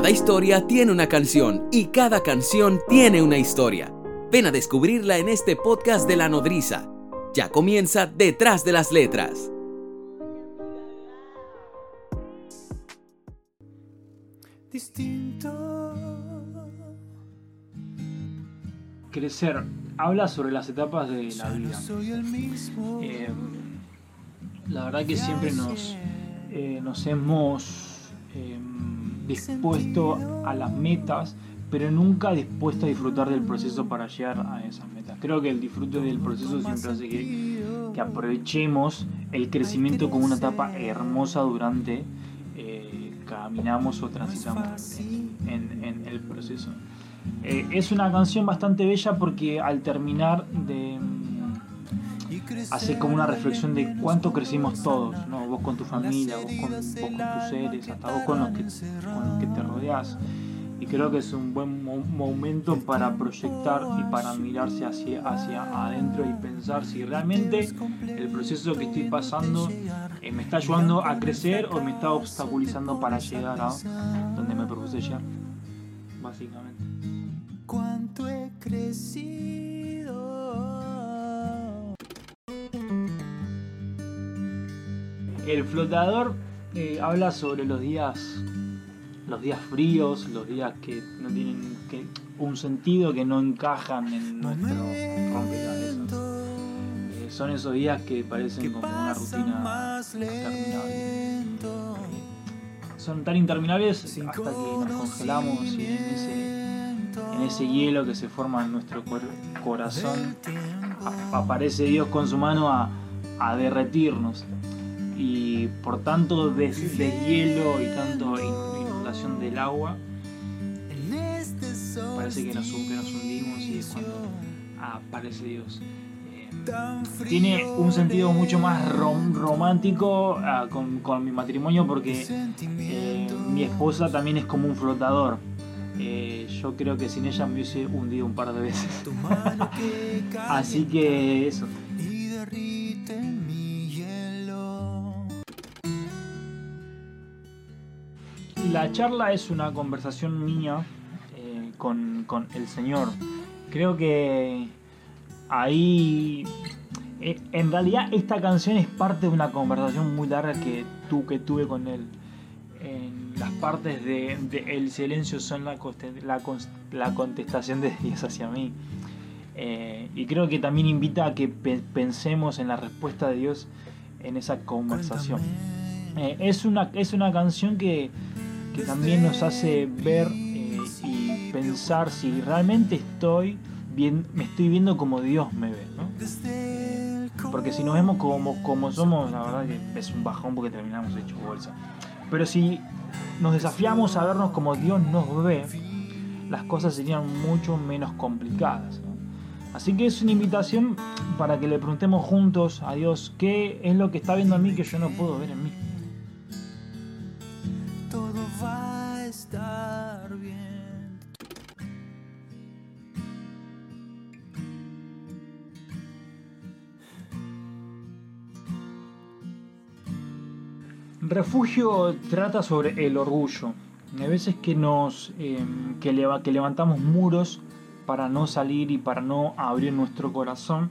Cada historia tiene una canción y cada canción tiene una historia. Ven a descubrirla en este podcast de La Nodriza. Ya comienza Detrás de las Letras. Distinto. Crecer habla sobre las etapas de la vida. soy el mismo. Eh, la verdad que siempre nos, eh, nos hemos eh, dispuesto a las metas, pero nunca dispuesto a disfrutar del proceso para llegar a esas metas. Creo que el disfrute del proceso siempre hace que, que aprovechemos el crecimiento como una etapa hermosa durante eh, caminamos o transitamos en, en- el proceso. Eh, es una canción bastante bella porque al terminar de hace como una reflexión de cuánto crecimos todos, ¿no? Vos con tu familia, vos con, vos con tus seres, hasta vos con los que, con los que te rodeas. Y creo que es un buen mo- momento para proyectar y para mirarse hacia, hacia adentro y pensar si realmente el proceso que estoy pasando eh, me está ayudando a crecer o me está obstaculizando para llegar a donde me propuse llegar. Básicamente. Cuánto he crecido. El flotador eh, habla sobre los días, los días fríos, los días que no tienen que, un sentido, que no encajan en nuestro rompecabezas. Eh, son esos días que parecen como una rutina interminable. Son tan interminables hasta que nos congelamos y en ese, en ese hielo que se forma en nuestro corazón aparece Dios con su mano a, a derretirnos. Y por tanto des- deshielo y tanto in- inundación del agua, parece que nos, hundimos y es cuando aparece Dios. Eh, tiene un sentido mucho más rom- romántico ah, con, con mi matrimonio porque eh, mi esposa también es como un flotador. Eh, yo creo que sin ella me hubiese hundido un par de veces. Así que eso. La charla es una conversación mía eh, con, con el Señor. Creo que ahí... eh, en realidad esta canción es parte de una conversación muy larga que, tu, que tuve con Él. En las partes de, de El silencio son la, la, contestación de Dios hacia mí. Eh, y creo que también invita a que pe- pensemos en la respuesta de Dios en esa conversación. Eh, es, una, es una canción que, que también nos hace ver eh, y pensar si realmente estoy bien, me estoy viendo como Dios me ve. ¿no? Porque si nos vemos como, como somos, la verdad que es un bajón porque terminamos hecho bolsa. Pero si nos desafiamos a vernos como Dios nos ve, las cosas serían mucho menos complicadas. ¿no? Así que es una invitación para que le preguntemos juntos a Dios qué es lo que está viendo en mí que yo no puedo ver en mí. Refugio trata sobre el orgullo. Hay veces que nos leva- que levantamos muros para no salir y para no abrir nuestro corazón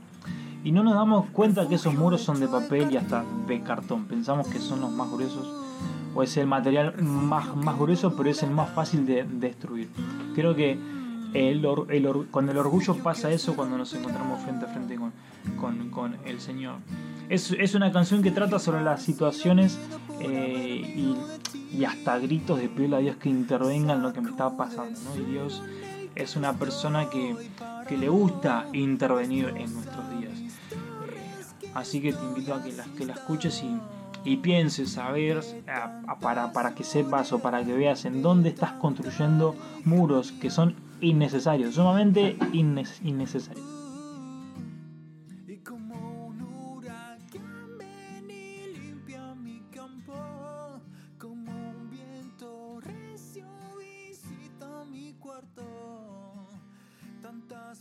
y no nos damos cuenta que esos muros son de papel y hasta de cartón. Pensamos que son los más gruesos o es el material más, más grueso, pero es el más fácil de destruir. Creo que con el orgullo pasa eso cuando nos encontramos frente a frente con, con- el Señor. Es, es una canción que trata sobre las situaciones eh, y, hasta gritos de pedirle a Dios que intervenga en lo que me está pasando. ¿no? Y Dios es una persona que, que le gusta intervenir en nuestros días. Eh, así que te invito a que la, que la escuches y, pienses, a ver, para, para que sepas o para que veas en dónde estás construyendo muros que son innecesarios, sumamente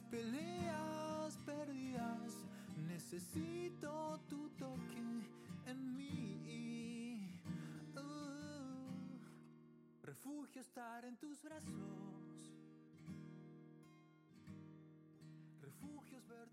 peleas perdidas. Necesito tu toque en mí. Uh, Refugio estar en tus brazos. Refugios ver